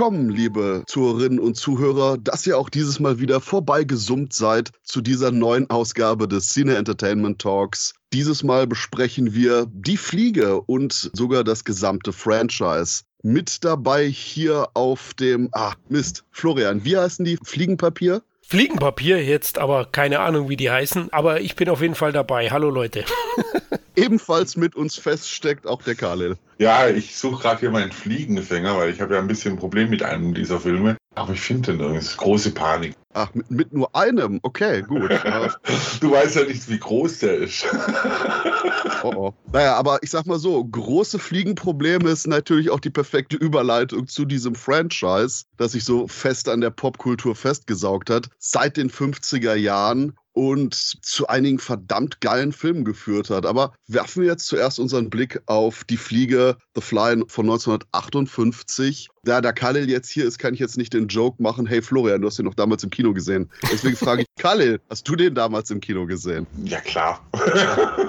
Willkommen, liebe Zuhörerinnen und Zuhörer, dass ihr auch dieses Mal wieder vorbeigesummt seid zu dieser neuen Ausgabe des Cine Entertainment Talks. Dieses Mal besprechen wir Die Fliege und sogar das gesamte Franchise. Mit dabei hier auf dem, ah, Mist, Florian, wie heißen die? Fliegenpapier? Fliegenpapier jetzt, aber keine Ahnung, wie die heißen. Aber ich bin auf jeden Fall dabei. Hallo Leute. Ebenfalls mit uns feststeckt auch der Khalil. Ja, ich suche gerade hier meinen Fliegenfänger, weil ich habe ja ein bisschen ein Problem mit einem dieser Filme. Aber ich finde den nirgends. Große Panik. Ach, mit, mit nur einem? Okay, gut. du weißt ja nicht, wie groß der ist. oh, oh. Naja, aber ich sag mal so, große Fliegenprobleme ist natürlich auch die perfekte Überleitung zu diesem Franchise, das sich so fest an der Popkultur festgesaugt hat. Seit den 50er Jahren und zu einigen verdammt geilen Filmen geführt hat. Aber werfen wir jetzt zuerst unseren Blick auf die Fliege The Fly von 1958 da der Khalil jetzt hier ist, kann ich jetzt nicht den Joke machen, hey Florian, du hast den noch damals im Kino gesehen. Deswegen frage ich, Khalil, hast du den damals im Kino gesehen? Ja, klar.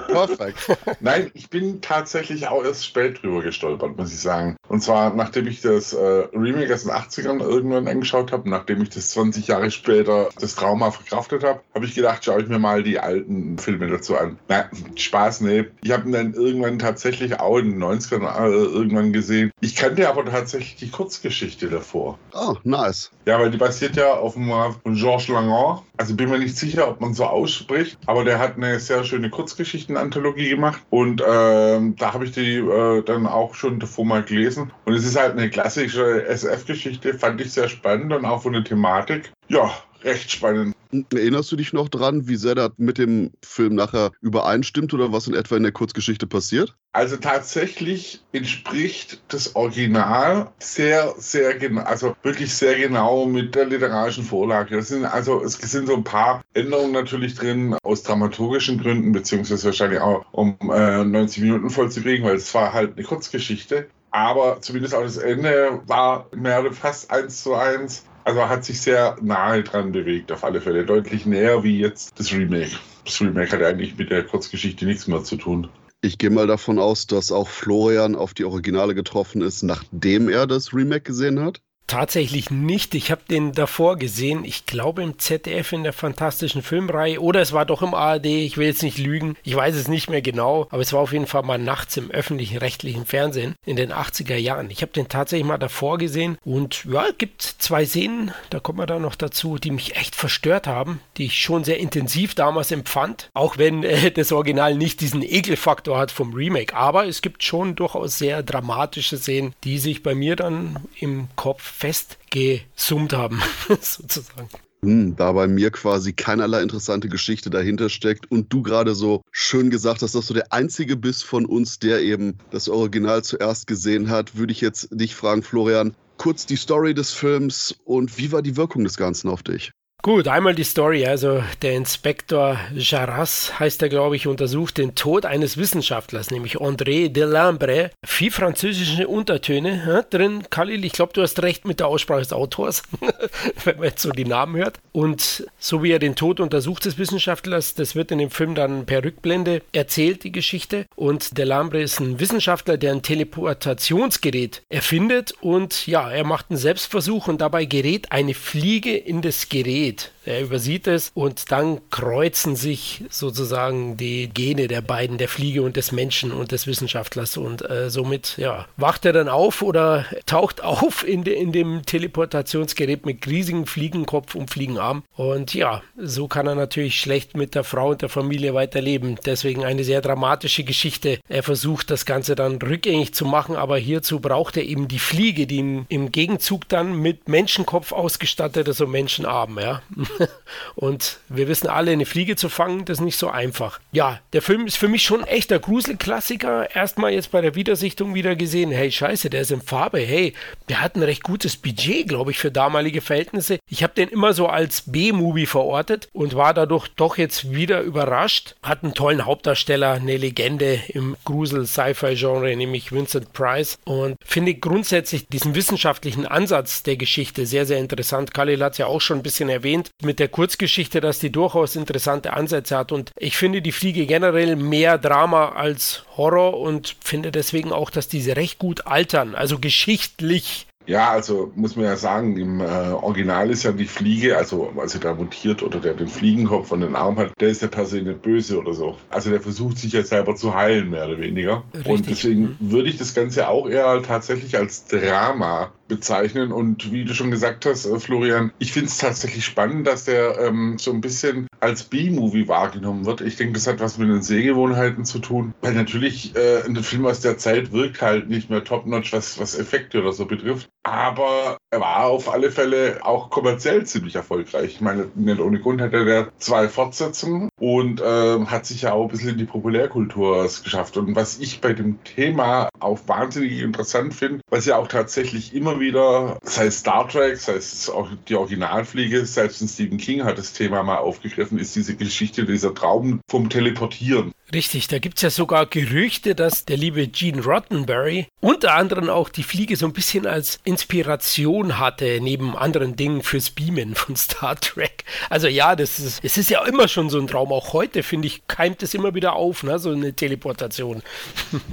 Perfekt. Nein, ich bin tatsächlich auch erst spät drüber gestolpert, muss ich sagen. Und zwar, nachdem ich das äh, Remake aus den 80ern irgendwann angeschaut habe, nachdem ich das 20 Jahre später das Trauma verkraftet habe, habe ich gedacht, schaue ich mir mal die alten Filme dazu an. Na, Spaß, nee. Ich habe ihn dann irgendwann tatsächlich auch in den 90ern äh, irgendwann gesehen. Ich kannte aber tatsächlich die Kurzgeschichte davor. Oh, nice. Ja, weil die basiert ja auf dem von Georges Langon. Also bin mir nicht sicher, ob man so ausspricht, aber der hat eine sehr schöne Kurzgeschichten-Anthologie gemacht und ähm, da habe ich die äh, dann auch schon davor mal gelesen. Und es ist halt eine klassische SF-Geschichte, fand ich sehr spannend und auch von der Thematik. Ja, recht spannend. Erinnerst du dich noch dran, wie sehr das mit dem Film nachher übereinstimmt oder was in etwa in der Kurzgeschichte passiert? Also tatsächlich entspricht das Original sehr, sehr genau, also wirklich sehr genau mit der literarischen Vorlage. Das sind also, es sind so ein paar Änderungen natürlich drin aus dramaturgischen Gründen, beziehungsweise wahrscheinlich auch um äh, 90 Minuten voll zu kriegen, weil es war halt eine Kurzgeschichte. Aber zumindest auch das Ende war mehr oder fast eins zu eins also hat sich sehr nahe dran bewegt, auf alle Fälle. Deutlich näher wie jetzt das Remake. Das Remake hat eigentlich mit der Kurzgeschichte nichts mehr zu tun. Ich gehe mal davon aus, dass auch Florian auf die Originale getroffen ist, nachdem er das Remake gesehen hat. Tatsächlich nicht. Ich habe den davor gesehen. Ich glaube im ZDF in der fantastischen Filmreihe oder es war doch im ARD. Ich will jetzt nicht lügen. Ich weiß es nicht mehr genau. Aber es war auf jeden Fall mal nachts im öffentlichen rechtlichen Fernsehen in den 80er Jahren. Ich habe den tatsächlich mal davor gesehen und ja, es gibt zwei Szenen, da kommt man da noch dazu, die mich echt verstört haben, die ich schon sehr intensiv damals empfand. Auch wenn äh, das Original nicht diesen Ekelfaktor hat vom Remake. Aber es gibt schon durchaus sehr dramatische Szenen, die sich bei mir dann im Kopf festgesummt haben, sozusagen. Hm, da bei mir quasi keinerlei interessante Geschichte dahinter steckt und du gerade so schön gesagt hast, dass du der Einzige bist von uns, der eben das Original zuerst gesehen hat, würde ich jetzt dich fragen, Florian, kurz die Story des Films und wie war die Wirkung des Ganzen auf dich? Gut, einmal die Story. Also der Inspektor Jarras heißt er, glaube ich, untersucht den Tod eines Wissenschaftlers, nämlich André Delambre. Viel französische Untertöne ja, drin. Khalil, ich glaube, du hast recht mit der Aussprache des Autors, wenn man jetzt so die Namen hört. Und so wie er den Tod untersucht des Wissenschaftlers, das wird in dem Film dann per Rückblende erzählt, die Geschichte. Und Delambre ist ein Wissenschaftler, der ein Teleportationsgerät erfindet. Und ja, er macht einen Selbstversuch und dabei gerät eine Fliege in das Gerät sieht. Er übersieht es und dann kreuzen sich sozusagen die Gene der beiden, der Fliege und des Menschen und des Wissenschaftlers. Und äh, somit ja, wacht er dann auf oder taucht auf in, de, in dem Teleportationsgerät mit riesigem Fliegenkopf und Fliegenarm. Und ja, so kann er natürlich schlecht mit der Frau und der Familie weiterleben. Deswegen eine sehr dramatische Geschichte. Er versucht das Ganze dann rückgängig zu machen, aber hierzu braucht er eben die Fliege, die im Gegenzug dann mit Menschenkopf ausgestattet ist und Menschenarm. Ja. und wir wissen alle, eine Fliege zu fangen, das ist nicht so einfach. Ja, der Film ist für mich schon ein echter Gruselklassiker. Erstmal jetzt bei der Wiedersichtung wieder gesehen, hey scheiße, der ist in Farbe. Hey, der hat ein recht gutes Budget, glaube ich, für damalige Verhältnisse. Ich habe den immer so als B-Movie verortet und war dadurch doch jetzt wieder überrascht. Hat einen tollen Hauptdarsteller, eine Legende im Grusel-Sci-Fi-Genre, nämlich Vincent Price. Und finde grundsätzlich diesen wissenschaftlichen Ansatz der Geschichte sehr, sehr interessant. Khalil hat es ja auch schon ein bisschen erwähnt mit der Kurzgeschichte, dass die durchaus interessante Ansätze hat. Und ich finde die Fliege generell mehr Drama als Horror und finde deswegen auch, dass diese recht gut altern. Also geschichtlich Ja, also muss man ja sagen, im äh, Original ist ja die Fliege, also als er da mutiert oder der den Fliegenkopf von den Arm hat, der ist ja per se nicht böse oder so. Also der versucht sich ja selber zu heilen, mehr oder weniger. Richtig. Und deswegen mhm. würde ich das Ganze auch eher tatsächlich als Drama bezeichnen. Und wie du schon gesagt hast, äh, Florian, ich finde es tatsächlich spannend, dass der ähm, so ein bisschen als B-Movie wahrgenommen wird. Ich denke, das hat was mit den Sehgewohnheiten zu tun, weil natürlich äh, ein Film aus der Zeit wirkt halt nicht mehr top-notch, was, was Effekte oder so betrifft. Aber er war auf alle Fälle auch kommerziell ziemlich erfolgreich. Ich meine, nicht ohne Grund hat er zwei Fortsetzungen und äh, hat sich ja auch ein bisschen in die Populärkultur geschafft. Und was ich bei dem Thema auch wahnsinnig interessant finde, was ja auch tatsächlich immer wieder, sei es Star Trek, sei es auch die Originalfliege, selbst ein Stephen King hat das Thema mal aufgegriffen, ist diese Geschichte, dieser Traum vom Teleportieren. Richtig, da gibt es ja sogar Gerüchte, dass der liebe Gene Roddenberry unter anderem auch die Fliege so ein bisschen als Inspiration hatte, neben anderen Dingen fürs Beamen von Star Trek. Also ja, das ist, es ist ja immer schon so ein Traum. Auch heute, finde ich, keimt es immer wieder auf, ne? so eine Teleportation.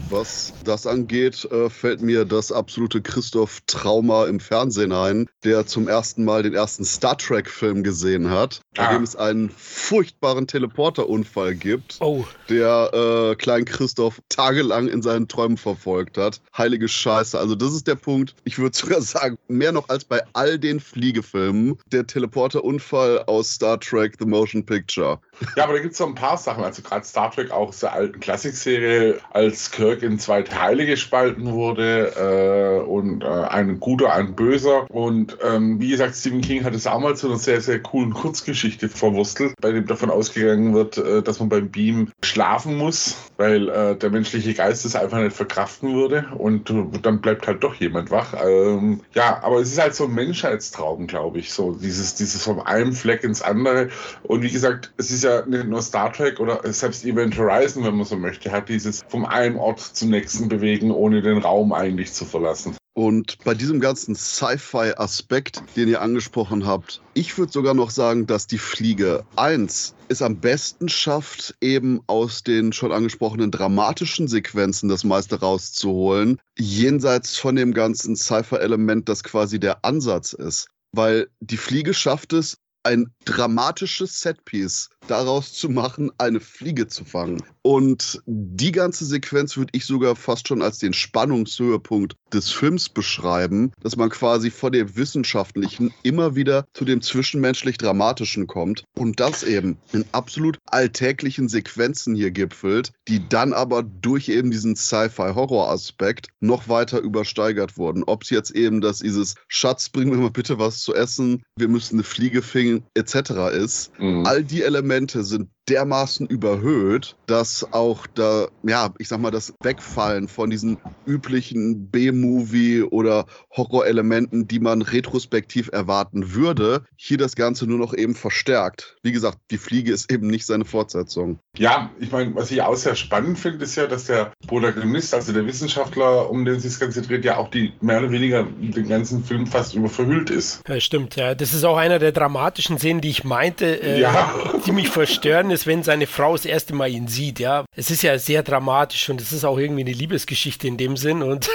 Was das angeht, äh, fällt mir das absolute Christoph Trauma im Fernsehen ein, der zum ersten Mal den ersten Star Trek-Film gesehen hat, ah. bei dem es einen furchtbaren Teleporterunfall gibt, oh. der äh, kleinen Christoph tagelang in seinen Träumen verfolgt hat. Heilige Scheiße. Also das ist der Punkt. Ich würde sogar sagen, mehr noch als bei all den Fliegefilmen, der Teleporterunfall aus Star Trek The Motion Picture. Ja, aber da gibt es so ein paar Sachen. Also gerade Star Trek auch aus der alten Klassikserie, als Kirk in zwei Teile gespalten wurde äh, und äh, ein guter, ein böser. Und ähm, wie gesagt, Stephen King hat es auch mal zu einer sehr, sehr coolen Kurzgeschichte verwurstelt, bei dem davon ausgegangen wird, äh, dass man beim Beam schlafen muss, weil äh, der menschliche Geist es einfach nicht verkraften würde. Und äh, dann bleibt halt doch jemand wach. Ähm, ja, aber es ist halt so ein Menschheitstraum, glaube ich. So dieses, dieses vom einen Fleck ins andere. Und wie gesagt, es ist ja ja nicht nur Star Trek oder selbst Event Horizon, wenn man so möchte, hat dieses vom einen Ort zum nächsten bewegen, ohne den Raum eigentlich zu verlassen. Und bei diesem ganzen Sci-Fi-Aspekt, den ihr angesprochen habt, ich würde sogar noch sagen, dass die Fliege 1 es am besten schafft, eben aus den schon angesprochenen dramatischen Sequenzen das meiste rauszuholen, jenseits von dem ganzen Sci-Fi-Element, das quasi der Ansatz ist. Weil die Fliege schafft es, ein dramatisches Setpiece daraus zu machen, eine Fliege zu fangen. Und die ganze Sequenz würde ich sogar fast schon als den Spannungshöhepunkt des Films beschreiben, dass man quasi von dem Wissenschaftlichen immer wieder zu dem zwischenmenschlich Dramatischen kommt und das eben in absolut alltäglichen Sequenzen hier gipfelt, die dann aber durch eben diesen Sci-Fi-Horror-Aspekt noch weiter übersteigert wurden. Ob es jetzt eben das dieses Schatz, bring mir mal bitte was zu essen, wir müssen eine Fliege fingen etc. ist. Mhm. All die Elemente sind dermaßen überhöht, dass auch da, ja, ich sag mal, das Wegfallen von diesen üblichen B-Movie oder Horrorelementen, die man retrospektiv erwarten würde, hier das Ganze nur noch eben verstärkt. Wie gesagt, die Fliege ist eben nicht seine Fortsetzung. Ja, ich meine, was ich auch sehr spannend finde, ist ja, dass der Protagonist, also der Wissenschaftler, um den sich das Ganze dreht, ja auch die mehr oder weniger den ganzen Film fast über verhüllt ist. Ja, stimmt, ja. Das ist auch einer der dramatischen Szenen, die ich meinte, äh, ja. die mich verstören ist, wenn seine Frau das erste Mal ihn sieht, ja. Es ist ja sehr dramatisch und es ist auch irgendwie eine Liebesgeschichte in dem Sinn und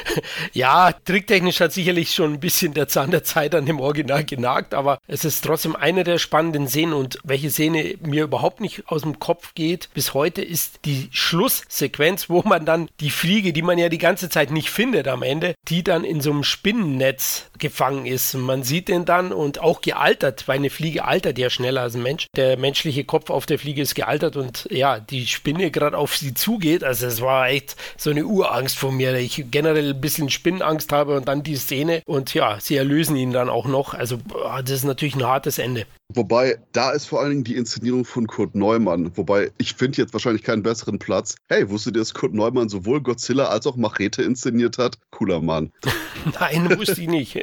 ja, tricktechnisch hat sicherlich schon ein bisschen der Zahn der Zeit an dem Original genagt, aber es ist trotzdem eine der spannenden Szenen und welche Szene mir überhaupt nicht aus dem Kopf geht bis heute ist die Schlusssequenz, wo man dann die Fliege, die man ja die ganze Zeit nicht findet am Ende, die dann in so einem Spinnennetz gefangen ist. Man sieht den dann und auch gealtert, weil eine Fliege altert ja schneller als ein Mensch. Der menschliche Kopf auf der Fliege ist gealtert und ja, die Spinne gerade auf sie zugeht. Also es war echt so eine Urangst von mir. Ich generell ein bisschen Spinnenangst habe und dann die Szene und ja, sie erlösen ihn dann auch noch. Also das ist natürlich ein hartes Ende. Wobei, da ist vor allen Dingen die Inszenierung von Kurt Neumann. Wobei, ich finde jetzt wahrscheinlich keinen besseren Platz. Hey, wusstet ihr, dass Kurt Neumann sowohl Godzilla als auch Machete inszeniert hat? Cooler Mann. Nein, wusste ich nicht.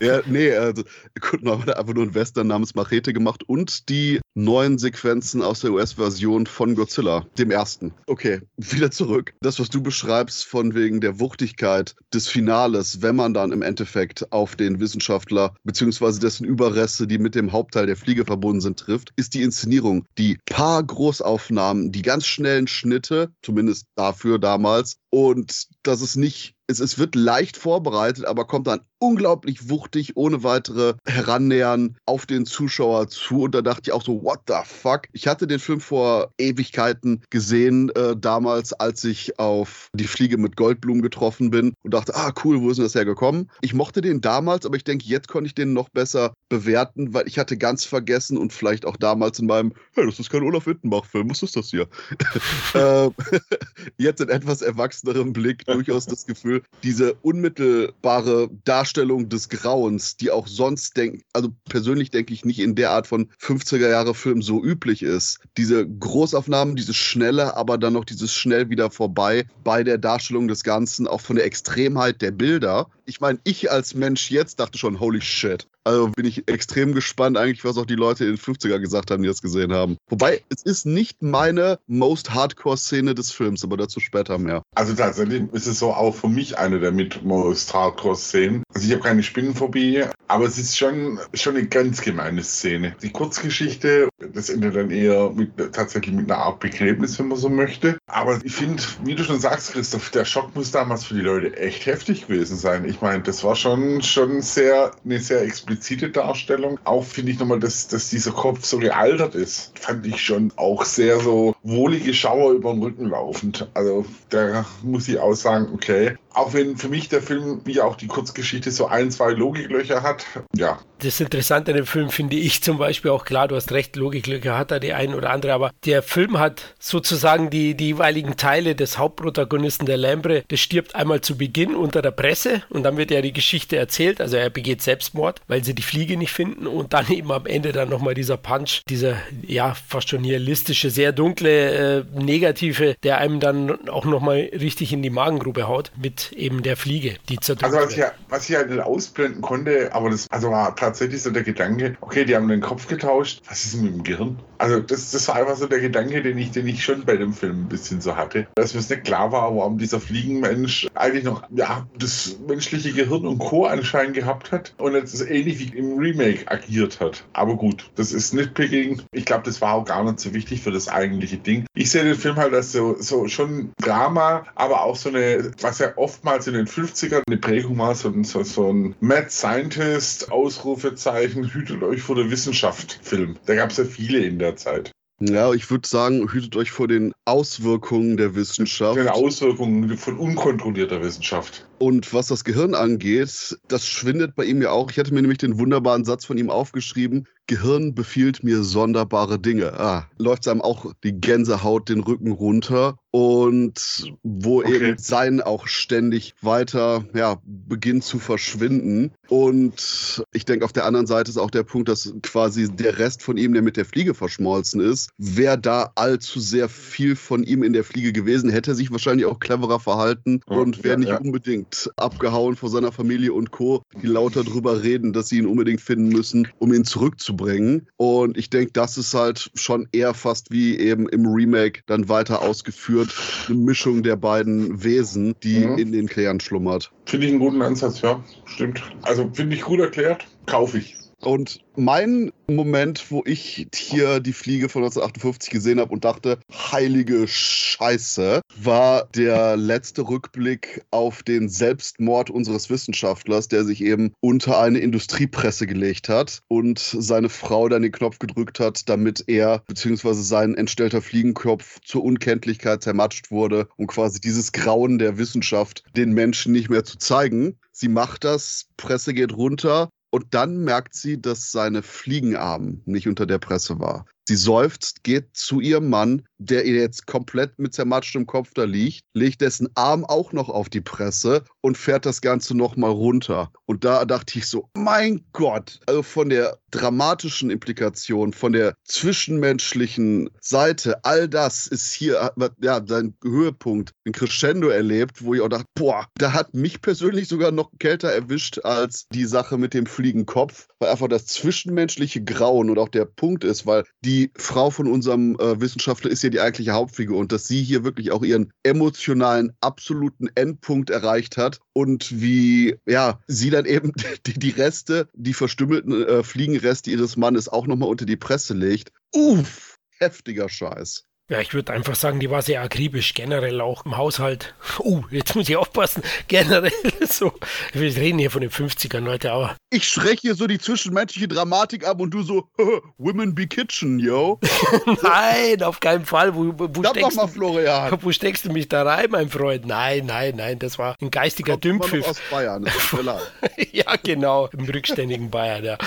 ja, nee, also Kurt Neumann hat einfach nur einen Western namens Machete gemacht und die neuen Sequenzen aus der US-Version von Godzilla, dem ersten. Okay, wieder zurück. Das, was du beschreibst von wegen der Wuchtigkeit des Finales, wenn man dann im Endeffekt auf den Wissenschaftler bzw. dessen Überreste, die mit dem Hauptteil der Fliege verbunden sind, trifft, ist die Inszenierung. Die paar Großaufnahmen, die ganz schnellen Schnitte, zumindest dafür damals, und dass es nicht es, es wird leicht vorbereitet, aber kommt dann unglaublich wuchtig, ohne weitere Herannähern auf den Zuschauer zu. Und da dachte ich auch so, what the fuck? Ich hatte den Film vor Ewigkeiten gesehen, äh, damals, als ich auf die Fliege mit Goldblumen getroffen bin und dachte, ah, cool, wo ist denn das hergekommen? Ich mochte den damals, aber ich denke, jetzt konnte ich den noch besser bewerten, weil ich hatte ganz vergessen und vielleicht auch damals in meinem, hey, das ist kein Olaf Wittenbach-Film, was ist das hier? Ähm, jetzt in etwas erwachsenerem Blick durchaus das Gefühl, diese unmittelbare Darstellung des Grauens, die auch sonst denken, also persönlich denke ich nicht in der Art von 50er Jahre Film so üblich ist. Diese Großaufnahmen, dieses schnelle, aber dann noch dieses schnell wieder vorbei bei der Darstellung des Ganzen, auch von der Extremheit der Bilder. Ich meine, ich als Mensch jetzt dachte schon, holy shit. Also bin ich extrem gespannt, eigentlich, was auch die Leute in den 50er gesagt haben, die das gesehen haben. Wobei, es ist nicht meine most Hardcore-Szene des Films, aber dazu später mehr. Also tatsächlich ist es so auch für mich eine der mit most Hardcore-Szenen. Also ich habe keine Spinnenphobie, aber es ist schon, schon eine ganz gemeine Szene. Die Kurzgeschichte, das endet dann eher mit, tatsächlich mit einer Art Begräbnis, wenn man so möchte. Aber ich finde, wie du schon sagst, Christoph, der Schock muss damals für die Leute echt heftig gewesen sein. Ich meine, das war schon, schon sehr, eine sehr explizite Darstellung. Auch finde ich nochmal, dass, dass dieser Kopf so gealtert ist. Fand ich schon auch sehr so wohlige Schauer über den Rücken laufend. Also da muss ich auch sagen, okay, auch wenn für mich der Film, wie auch die Kurzgeschichte, so ein, zwei Logiklöcher hat, ja. Das Interessante an dem Film finde ich zum Beispiel auch klar, du hast recht, Logiklöcher hat er die ein oder andere, aber der Film hat sozusagen die, die jeweiligen Teile des Hauptprotagonisten der Lambre, der stirbt einmal zu Beginn unter der Presse und dann wird ja die Geschichte erzählt, also er begeht Selbstmord, weil sie die Fliege nicht finden und dann eben am Ende dann nochmal dieser Punch, dieser ja fast schon realistische, sehr dunkle, äh, negative, der einem dann auch nochmal richtig in die Magengrube haut mit eben der Fliege, die zerdrückt Also was ich, was ich halt nicht ausblenden konnte, aber das also war tatsächlich so der Gedanke, okay, die haben den Kopf getauscht, was ist mit dem Gehirn? Also das, das war einfach so der Gedanke, den ich, den ich schon bei dem Film ein bisschen so hatte. Dass mir es nicht klar war, warum dieser Fliegenmensch eigentlich noch ja, das menschliche Gehirn und Co. anscheinend gehabt hat und jetzt ähnlich wie im Remake agiert hat. Aber gut, das ist Nitpicking. Ich glaube, das war auch gar nicht so wichtig für das eigentliche Ding. Ich sehe den Film halt als so, so schon Drama, aber auch so eine, was ja oftmals in den 50ern eine Prägung war, so, so, so ein Mad Scientist, Ausrufezeichen, hütet euch vor der Wissenschaft Film. Da gab es ja viele in der Zeit. Ja, ich würde sagen, hütet euch vor den Auswirkungen der Wissenschaft. Den Auswirkungen von unkontrollierter Wissenschaft. Und was das Gehirn angeht, das schwindet bei ihm ja auch. Ich hatte mir nämlich den wunderbaren Satz von ihm aufgeschrieben. Gehirn befiehlt mir sonderbare Dinge. Ah, läuft einem auch die Gänsehaut den Rücken runter und wo okay. eben sein auch ständig weiter ja, beginnt zu verschwinden. Und ich denke, auf der anderen Seite ist auch der Punkt, dass quasi der Rest von ihm, der mit der Fliege verschmolzen ist, wäre da allzu sehr viel von ihm in der Fliege gewesen, hätte sich wahrscheinlich auch cleverer verhalten und wäre ja, nicht ja. unbedingt abgehauen vor seiner Familie und Co., die lauter drüber reden, dass sie ihn unbedingt finden müssen, um ihn zurückzubringen bringen. Und ich denke, das ist halt schon eher fast wie eben im Remake dann weiter ausgeführt. Eine Mischung der beiden Wesen, die mhm. in den Klären schlummert. Finde ich einen guten Ansatz, ja. Stimmt. Also finde ich gut erklärt. Kaufe ich. Und mein Moment, wo ich hier die Fliege von 1958 gesehen habe und dachte, heilige Scheiße, war der letzte Rückblick auf den Selbstmord unseres Wissenschaftlers, der sich eben unter eine Industriepresse gelegt hat und seine Frau dann den Knopf gedrückt hat, damit er bzw. sein entstellter Fliegenkopf zur Unkenntlichkeit zermatscht wurde, um quasi dieses Grauen der Wissenschaft den Menschen nicht mehr zu zeigen. Sie macht das, Presse geht runter und dann merkt sie, dass seine Fliegenarm nicht unter der Presse war. Sie seufzt, geht zu ihrem Mann, der jetzt komplett mit zermatschtem Kopf da liegt, legt dessen Arm auch noch auf die Presse und fährt das Ganze nochmal runter. Und da dachte ich so, mein Gott, also von der dramatischen Implikation, von der zwischenmenschlichen Seite, all das ist hier ja sein Höhepunkt, ein Crescendo erlebt, wo ich auch dachte, boah, da hat mich persönlich sogar noch kälter erwischt als die Sache mit dem Fliegenkopf, weil einfach das zwischenmenschliche Grauen und auch der Punkt ist, weil die Frau von unserem äh, Wissenschaftler ist ja die eigentliche Hauptfigur und dass sie hier wirklich auch ihren emotionalen absoluten Endpunkt erreicht hat und wie ja sie dann eben die, die Reste, die verstümmelten äh, Fliegenreste ihres Mannes auch nochmal unter die Presse legt. Uff, heftiger Scheiß. Ja, ich würde einfach sagen, die war sehr akribisch, generell auch im Haushalt. Oh, jetzt muss ich aufpassen. Generell so. Wir reden hier von den 50ern, Leute, aber. Ich schreck hier so die zwischenmenschliche Dramatik ab und du so, Women be Kitchen, yo. nein, auf keinen Fall. Wo, wo, steckst, mal, Florian. wo steckst du mich da rein, mein Freund? Nein, nein, nein, das war ein geistiger Dümpfiff. aus Bayern, das ist Ja, genau, im rückständigen Bayern, ja.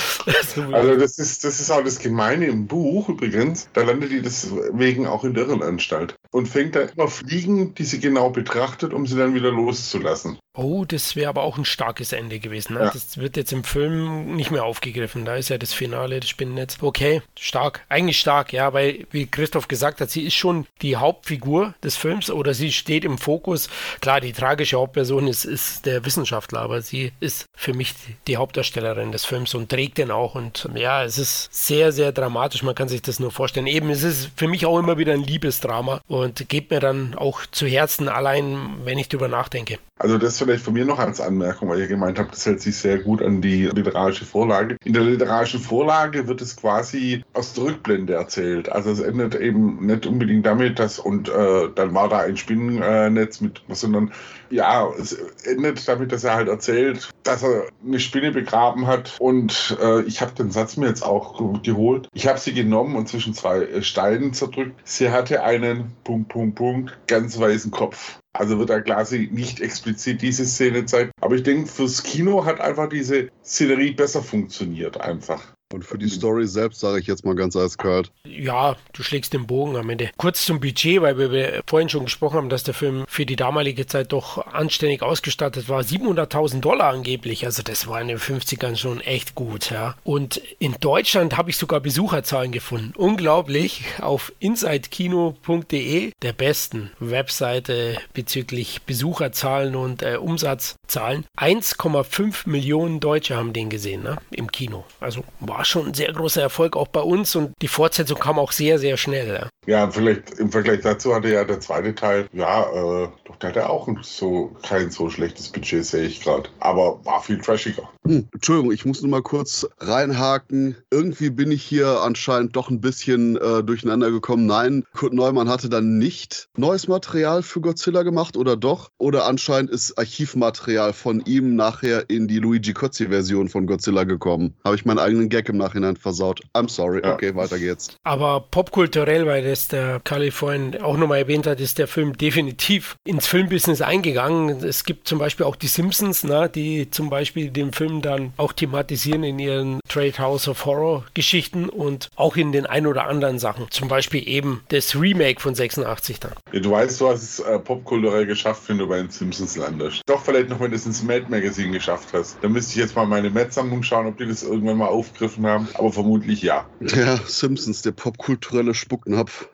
also das ist, das ist auch das Gemeine im Buch übrigens. Da landet die deswegen auch in der Irrenanstalt und fängt da immer Fliegen, die sie genau betrachtet, um sie dann wieder loszulassen. Oh, das wäre aber auch ein starkes Ende gewesen. Ne? Ja. Das wird jetzt im Film nicht mehr aufgegriffen. Da ist ja das Finale, das Spinnennetz. Okay, stark. Eigentlich stark, ja, weil, wie Christoph gesagt hat, sie ist schon die Hauptfigur des Films oder sie steht im Fokus. Klar, die tragische Hauptperson ist, ist der Wissenschaftler, aber sie ist für mich die Hauptdarstellerin des Films und trägt den auch. Und ja, es ist sehr, sehr dramatisch. Man kann sich das nur vorstellen. Eben, es ist für mich auch immer wieder ein Liebesdrama und geht mir dann auch zu Herzen, allein wenn ich drüber nachdenke. Also das vielleicht von mir noch als Anmerkung, weil ihr gemeint habt, das hält sich sehr gut an die literarische Vorlage. In der literarischen Vorlage wird es quasi aus der Rückblende erzählt. Also es endet eben nicht unbedingt damit, dass und äh, dann war da ein Spinnennetz mit, sondern ja, es endet damit, dass er halt erzählt, dass er eine Spinne begraben hat und äh, ich habe den Satz mir jetzt auch geholt. Ich habe sie genommen und zwischen zwei Steinen zerdrückt. Sie hatte einen Punkt, Punkt, Punkt, ganz weißen Kopf. Also wird da quasi nicht explizit diese Szene zeigen. Aber ich denke, fürs Kino hat einfach diese Szenerie besser funktioniert einfach. Und für die Story selbst sage ich jetzt mal ganz eiskalt. Ja, du schlägst den Bogen am Ende. Kurz zum Budget, weil wir vorhin schon gesprochen haben, dass der Film für die damalige Zeit doch anständig ausgestattet war. 700.000 Dollar angeblich. Also das war in den 50ern schon echt gut. Ja. Und in Deutschland habe ich sogar Besucherzahlen gefunden. Unglaublich. Auf insidekino.de, der besten Webseite bezüglich Besucherzahlen und äh, Umsatzzahlen. 1,5 Millionen Deutsche haben den gesehen ne? im Kino. Also war war schon ein sehr großer Erfolg auch bei uns und die Fortsetzung kam auch sehr, sehr schnell. Ja, vielleicht im Vergleich dazu hatte ja der zweite Teil, ja, äh, doch der hatte auch so, kein so schlechtes Budget, sehe ich gerade. Aber war viel trashiger. Hm, Entschuldigung, ich muss nur mal kurz reinhaken. Irgendwie bin ich hier anscheinend doch ein bisschen äh, durcheinander gekommen. Nein, Kurt Neumann hatte dann nicht neues Material für Godzilla gemacht oder doch? Oder anscheinend ist Archivmaterial von ihm nachher in die Luigi Cozzi-Version von Godzilla gekommen. Habe ich meinen eigenen Gag im Nachhinein versaut. I'm sorry. Ja. Okay, weiter geht's. Aber popkulturell, weil das der Kali vorhin auch nochmal erwähnt hat, ist der Film definitiv ins Filmbusiness eingegangen. Es gibt zum Beispiel auch die Simpsons, na, die zum Beispiel den Film dann auch thematisieren in ihren Trade House of Horror Geschichten und auch in den ein oder anderen Sachen. Zum Beispiel eben das Remake von 86 dann. Ja, du weißt, du hast es äh, popkulturell geschafft, wenn du bei den Simpsons landest. Doch vielleicht noch, wenn du es ins Mad Magazine geschafft hast. Dann müsste ich jetzt mal meine Mad-Sammlung schauen, ob die das irgendwann mal aufgriffen aufgegriffen haben, aber vermutlich ja. Ja, Simpsons, der popkulturelle Spucknapf.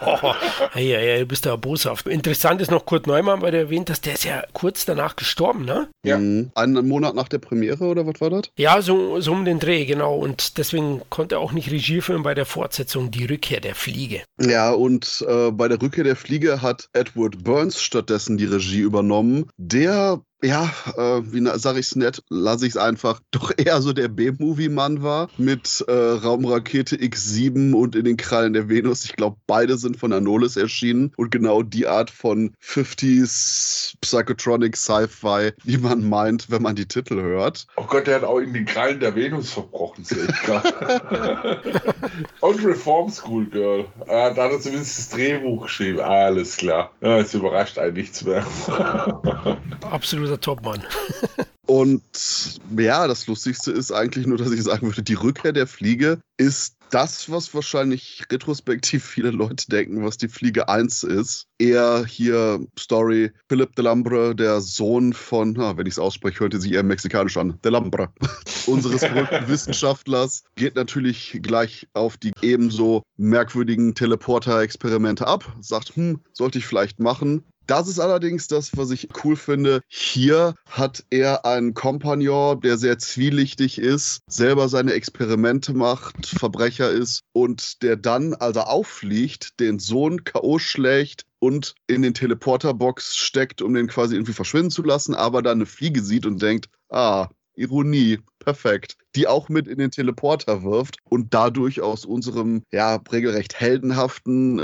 oh, ja, ja, du bist da boshaft. Interessant ist noch Kurt Neumann, weil du erwähnt hast, der ist ja kurz danach gestorben, ne? Ja. Mhm. Einen Monat nach der Premiere oder was war das? Ja, so, so um den Dreh, genau. Und deswegen konnte er auch nicht Regie führen bei der Fortsetzung Die Rückkehr der Fliege. Ja, und äh, bei der Rückkehr der Fliege hat Edward Burns stattdessen die Regie übernommen. Der ja, äh, wie sage ich es nett, lasse ich es einfach, doch eher so der B-Movie-Mann war mit äh, Raumrakete X7 und in den Krallen der Venus. Ich glaube, beide sind von Anolis erschienen und genau die Art von 50s Psychotronic Sci-Fi, die man meint, wenn man die Titel hört. Oh Gott, der hat auch in den Krallen der Venus verbrochen, sehe ich gerade. und Reform School Girl. Äh, da hat er zumindest das Drehbuch geschrieben. Alles klar. Ja, es überrascht einen nichts mehr. Absolut absoluter Topmann. Und ja, das Lustigste ist eigentlich nur, dass ich sagen würde, die Rückkehr der Fliege ist das, was wahrscheinlich retrospektiv viele Leute denken, was die Fliege 1 ist. Eher hier Story, Philip de Lambre, der Sohn von, na, wenn ich es ausspreche, hört sich eher mexikanisch an, de Lambre, unseres berühmten Wissenschaftlers, geht natürlich gleich auf die ebenso merkwürdigen Teleporter-Experimente ab, sagt, hm, sollte ich vielleicht machen, das ist allerdings das, was ich cool finde. Hier hat er einen Kompagnon, der sehr zwielichtig ist, selber seine Experimente macht, Verbrecher ist und der dann, als er auffliegt, den Sohn K.O. schlägt und in den Teleporterbox steckt, um den quasi irgendwie verschwinden zu lassen, aber dann eine Fliege sieht und denkt, ah, Ironie. Perfekt, die auch mit in den Teleporter wirft und dadurch aus unserem ja regelrecht heldenhaften äh,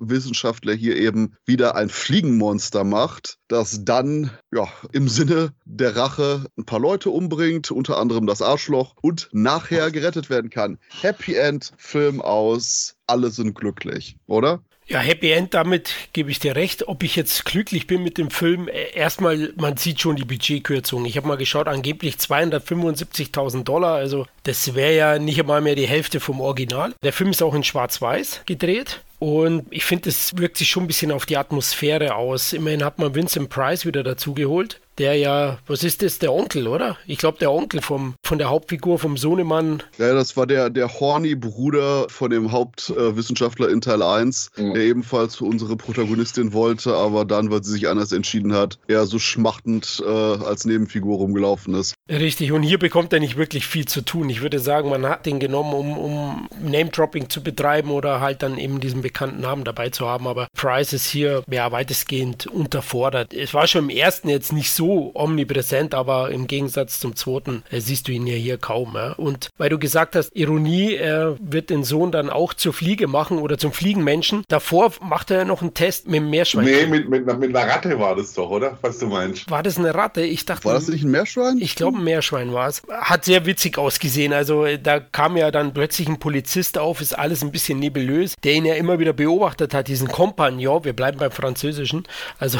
Wissenschaftler hier eben wieder ein Fliegenmonster macht, das dann ja im Sinne der Rache ein paar Leute umbringt, unter anderem das Arschloch und nachher gerettet werden kann. Happy End, Film aus, alle sind glücklich, oder? Ja, Happy End, damit gebe ich dir recht. Ob ich jetzt glücklich bin mit dem Film, äh, erstmal, man sieht schon die Budgetkürzung. Ich habe mal geschaut, angeblich 275.000 Dollar, also das wäre ja nicht einmal mehr die Hälfte vom Original. Der Film ist auch in Schwarz-Weiß gedreht. Und ich finde, es wirkt sich schon ein bisschen auf die Atmosphäre aus. Immerhin hat man Vincent Price wieder dazu geholt der ja, was ist das, der Onkel, oder? Ich glaube, der Onkel vom, von der Hauptfigur, vom Sohnemann. Ja, das war der, der horny Bruder von dem Hauptwissenschaftler äh, in Teil 1, mhm. der ebenfalls für unsere Protagonistin wollte, aber dann, weil sie sich anders entschieden hat, eher so schmachtend äh, als Nebenfigur rumgelaufen ist. Richtig, und hier bekommt er nicht wirklich viel zu tun. Ich würde sagen, man hat den genommen, um, um Name-Dropping zu betreiben oder halt dann eben diesen bekannten Namen dabei zu haben, aber Price ist hier ja weitestgehend unterfordert. Es war schon im ersten jetzt nicht so so omnipräsent, aber im Gegensatz zum zweiten äh, siehst du ihn ja hier kaum. Ja? Und weil du gesagt hast, Ironie, er wird den Sohn dann auch zur Fliege machen oder zum Fliegenmenschen. Davor macht er ja noch einen Test mit dem Meerschwein. Nee, mit, mit, mit einer Ratte war das doch, oder? Was du meinst. War das eine Ratte? Ich dachte. War das nicht ein Meerschwein? Ich glaube, ein Meerschwein war es. Hat sehr witzig ausgesehen. Also da kam ja dann plötzlich ein Polizist auf, ist alles ein bisschen nebulös, der ihn ja immer wieder beobachtet hat, diesen Kompagnon, wir bleiben beim Französischen, also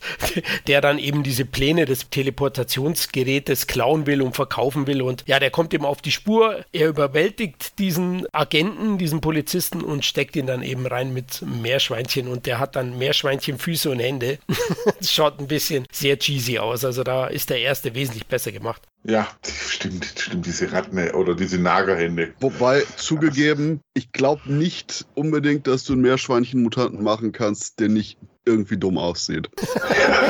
der dann eben diese Pläne des Teleportationsgerätes klauen will und verkaufen will. Und ja, der kommt ihm auf die Spur. Er überwältigt diesen Agenten, diesen Polizisten und steckt ihn dann eben rein mit Meerschweinchen. Und der hat dann Meerschweinchenfüße und Hände. das schaut ein bisschen sehr cheesy aus. Also da ist der erste wesentlich besser gemacht. Ja, stimmt, stimmt, diese Ratten oder diese Nagerhände. Wobei, zugegeben, ich glaube nicht unbedingt, dass du einen Meerschweinchen-Mutanten machen kannst, der nicht irgendwie dumm aussieht.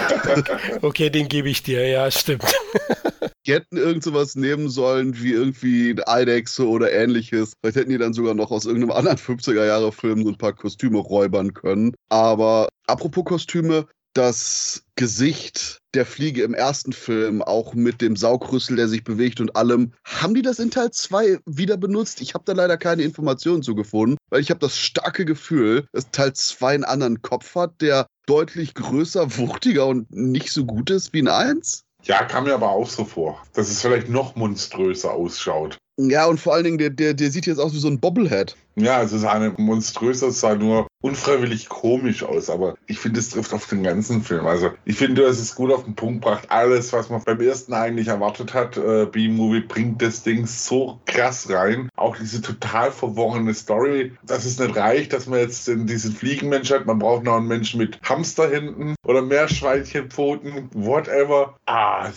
okay, den gebe ich dir, ja, stimmt. Die hätten irgend sowas nehmen sollen wie irgendwie eine Eidechse oder ähnliches. Vielleicht hätten die dann sogar noch aus irgendeinem anderen 50er-Jahre-Film so ein paar Kostüme räubern können. Aber apropos Kostüme, das Gesicht der Fliege im ersten Film, auch mit dem Saugrüssel, der sich bewegt und allem. Haben die das in Teil 2 wieder benutzt? Ich habe da leider keine Informationen zu gefunden, weil ich habe das starke Gefühl, dass Teil 2 einen anderen Kopf hat, der deutlich größer, wuchtiger und nicht so gut ist wie in 1. Ja, kam mir aber auch so vor, dass es vielleicht noch monströser ausschaut. Ja, und vor allen Dingen, der, der, der sieht jetzt aus wie so ein Bobblehead. Ja, es ist eine monströse, es sah nur unfreiwillig komisch aus, aber ich finde, es trifft auf den ganzen Film. Also ich finde, es ist gut auf den Punkt gebracht. Alles, was man beim ersten eigentlich erwartet hat, äh, B-Movie bringt das Ding so krass rein. Auch diese total verworrene Story, dass es nicht reicht, dass man jetzt diesen Fliegenmensch hat. Man braucht noch einen Menschen mit Hamsterhänden oder Meerschweinchenpfoten, whatever. Ah,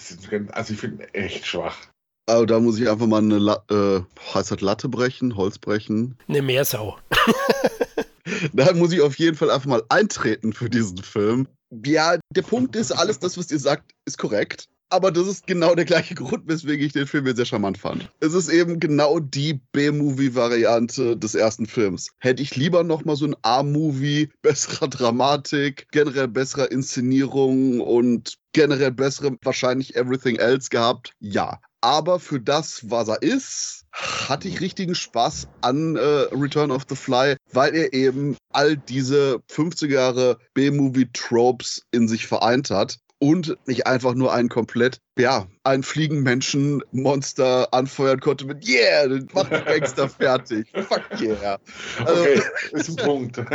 also ich finde echt schwach. Also da muss ich einfach mal eine La äh, heißt das Latte brechen, Holz brechen. Eine Meersau. da muss ich auf jeden Fall einfach mal eintreten für diesen Film. Ja, der Punkt ist, alles das, was ihr sagt, ist korrekt. Aber das ist genau der gleiche Grund, weswegen ich den Film jetzt sehr charmant fand. Es ist eben genau die B-Movie-Variante des ersten Films. Hätte ich lieber nochmal so ein A-Movie, besserer Dramatik, generell besserer Inszenierung und generell bessere wahrscheinlich Everything Else gehabt? Ja. Aber für das, was er ist, hatte ich richtigen Spaß an äh, Return of the Fly, weil er eben all diese 50er Jahre B-Movie-Tropes in sich vereint hat und nicht einfach nur einen komplett ja, ein Fliegenmenschen-Monster anfeuern konnte mit Yeah, den macht Gangster fertig. Fuck yeah. Also, okay, ist ein Punkt.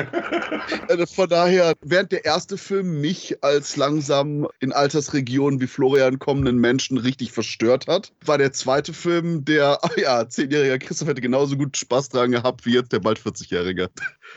Also von daher, während der erste Film mich als langsam in Altersregionen wie Florian kommenden Menschen richtig verstört hat, war der zweite Film, der, oh ja, zehnjähriger Christoph hätte genauso gut Spaß dran gehabt wie jetzt der bald 40-Jährige.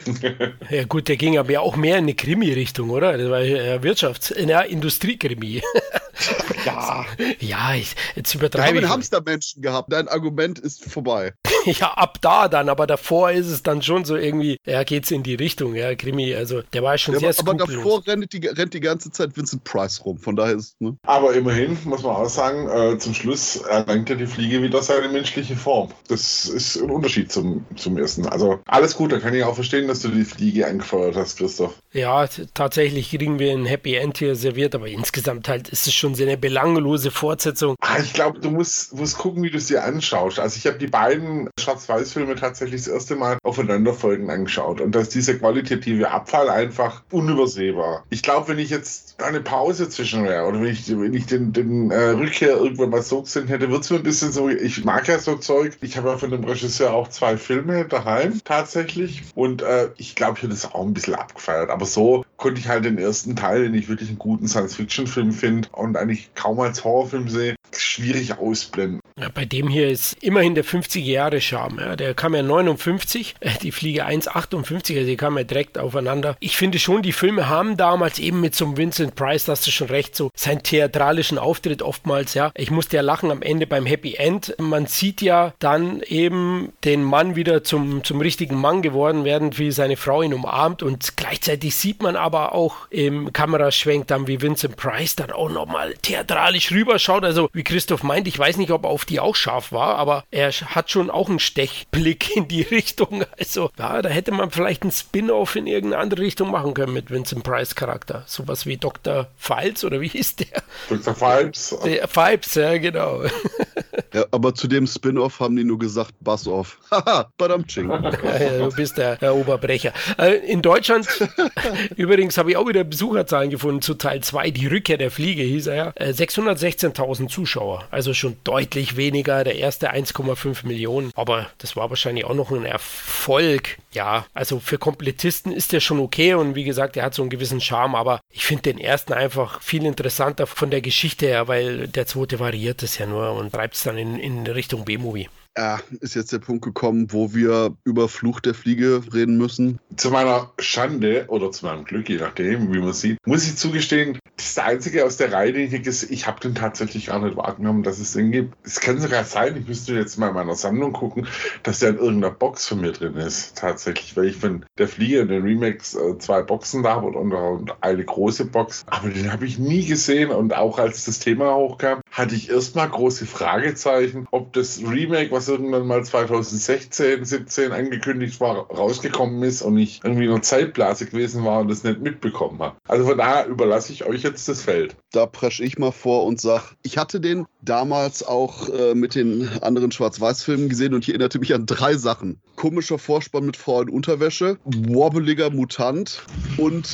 Ja gut, der ging aber ja auch mehr in eine Krimi-Richtung, oder? Das war ja Wirtschafts-, der Industriekrimi. Ja. Ja, ich, jetzt übertreibe ich. Ich habe Hamstermenschen gehabt. Dein Argument ist vorbei. ja, ab da dann, aber davor ist es dann schon so irgendwie, ja, geht's in die Richtung, ja, Krimi. Also, der war schon ja, sehr Aber skrupellos. davor rennt die, rennt die ganze Zeit Vincent Price rum. Von daher ist ne? Aber immerhin, muss man auch sagen, äh, zum Schluss erlangt ja die Fliege wieder seine menschliche Form. Das ist ein Unterschied zum, zum ersten. Also, alles gut, da kann ich auch verstehen, dass du die Fliege angefeuert hast, Christoph. Ja, tatsächlich kriegen wir ein Happy End hier serviert, aber insgesamt halt ist es schon sehr belanglose Fortsetzung. Ah, ich glaube, du musst, musst gucken, wie du es dir anschaust. Also ich habe die beiden Schwarz-Weiß-Filme tatsächlich das erste Mal aufeinanderfolgend angeschaut und da ist dieser qualitative Abfall einfach unübersehbar. Ich glaube, wenn ich jetzt eine Pause zwischen wäre oder wenn ich, wenn ich den, den äh, Rückkehr irgendwann mal so gesehen hätte, wird es mir ein bisschen so, ich mag ja so Zeug. Ich habe ja von dem Regisseur auch zwei Filme daheim tatsächlich und äh, ich glaube, ich hätte es auch ein bisschen abgefeiert. Aber so konnte ich halt den ersten Teil, den ich wirklich einen guten Science-Fiction-Film finde und eigentlich kaum als Horrorfilm sehe, schwierig ausblenden. Ja, bei dem hier ist immerhin der 50 Jahre Charme. Ja. Der kam ja 59, äh, die Fliege 1,58, also die kamen ja direkt aufeinander. Ich finde schon, die Filme haben damals eben mit so einem Vincent Price, hast du schon recht, so seinen theatralischen Auftritt oftmals, ja. Ich musste ja lachen am Ende beim Happy End. Man sieht ja dann eben den Mann wieder zum, zum richtigen Mann geworden werden, wie seine Frau ihn umarmt und gleichzeitig sieht man aber auch im Kameraschwenk dann, wie Vincent Price dann auch nochmal theatralisch rüberschaut. Also wie Christoph meint, ich weiß nicht, ob auf die auch scharf war, aber er hat schon auch einen Stechblick in die Richtung. Also ja, da hätte man vielleicht einen Spin-off in irgendeine andere Richtung machen können mit Vincent Price Charakter. Sowas wie Dr. Files oder wie hieß der? Dr. Fipes. Der Fipes, ja genau. Ja, aber zu dem Spin-off haben die nur gesagt, Bass off. Haha, badamtsching. Ja, du bist der, der Oberbrecher. Äh, in Deutschland, übrigens habe ich auch wieder Besucherzahlen gefunden zu Teil 2, die Rückkehr der Fliege hieß er ja. 616.000 Zuschauer, also schon deutlich weniger. Der erste 1,5 Millionen, aber das war wahrscheinlich auch noch ein Erfolg. Ja, also für Komplettisten ist der schon okay und wie gesagt, er hat so einen gewissen Charme, aber ich finde den ersten einfach viel interessanter von der Geschichte her, weil der zweite variiert es ja nur und treibt es dann in, in Richtung B-Movie ja, ist jetzt der Punkt gekommen, wo wir über Fluch der Fliege reden müssen. Zu meiner Schande oder zu meinem Glück, je nachdem, wie man sieht, muss ich zugestehen, das ist der einzige aus der Reihe, den ich, ich habe den tatsächlich gar nicht wahrgenommen, dass es den gibt. Es kann sogar sein, ich müsste jetzt mal in meiner Sammlung gucken, dass der in irgendeiner Box von mir drin ist, tatsächlich, weil ich von der Fliege in den Remakes äh, zwei Boxen da habe und eine große Box, aber den habe ich nie gesehen und auch als das Thema hochkam, hatte ich erstmal große Fragezeichen, ob das Remake, was irgendwann mal 2016, 17 angekündigt war, rausgekommen ist und ich irgendwie in einer Zeitblase gewesen war und das nicht mitbekommen habe. Also von daher überlasse ich euch jetzt das Feld. Da presche ich mal vor und sage, ich hatte den damals auch äh, mit den anderen Schwarz-Weiß-Filmen gesehen und ich erinnerte mich an drei Sachen. Komischer Vorspann mit Frau in Unterwäsche, wobbeliger Mutant und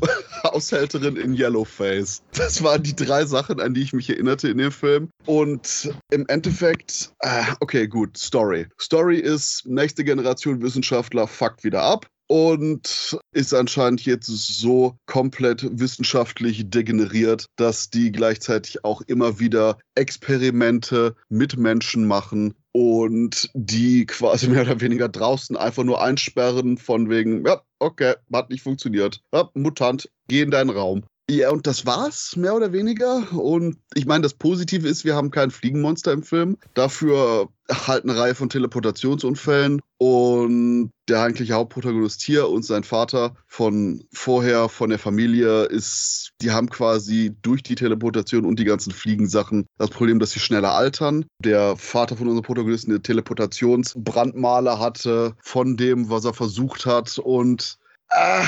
Haushälterin in Yellowface. Das waren die drei Sachen, an die ich mich erinnerte in dem Film. Und im Endeffekt, äh, okay, gut, Story. Story ist, nächste Generation Wissenschaftler fuckt wieder ab und ist anscheinend jetzt so komplett wissenschaftlich degeneriert, dass die gleichzeitig auch immer wieder Experimente mit Menschen machen und die quasi mehr oder weniger draußen einfach nur einsperren von wegen, ja, okay, hat nicht funktioniert. Ja, Mutant, geh in deinen Raum. Ja, und das war's, mehr oder weniger. Und ich meine, das Positive ist, wir haben kein Fliegenmonster im Film. Dafür halt eine Reihe von Teleportationsunfällen. Und der eigentliche Hauptprotagonist hier und sein Vater von vorher, von der Familie, ist, die haben quasi durch die Teleportation und die ganzen Fliegensachen das Problem, dass sie schneller altern. Der Vater von unserem Protagonisten eine Teleportationsbrandmaler hatte von dem, was er versucht hat. Und. Äh,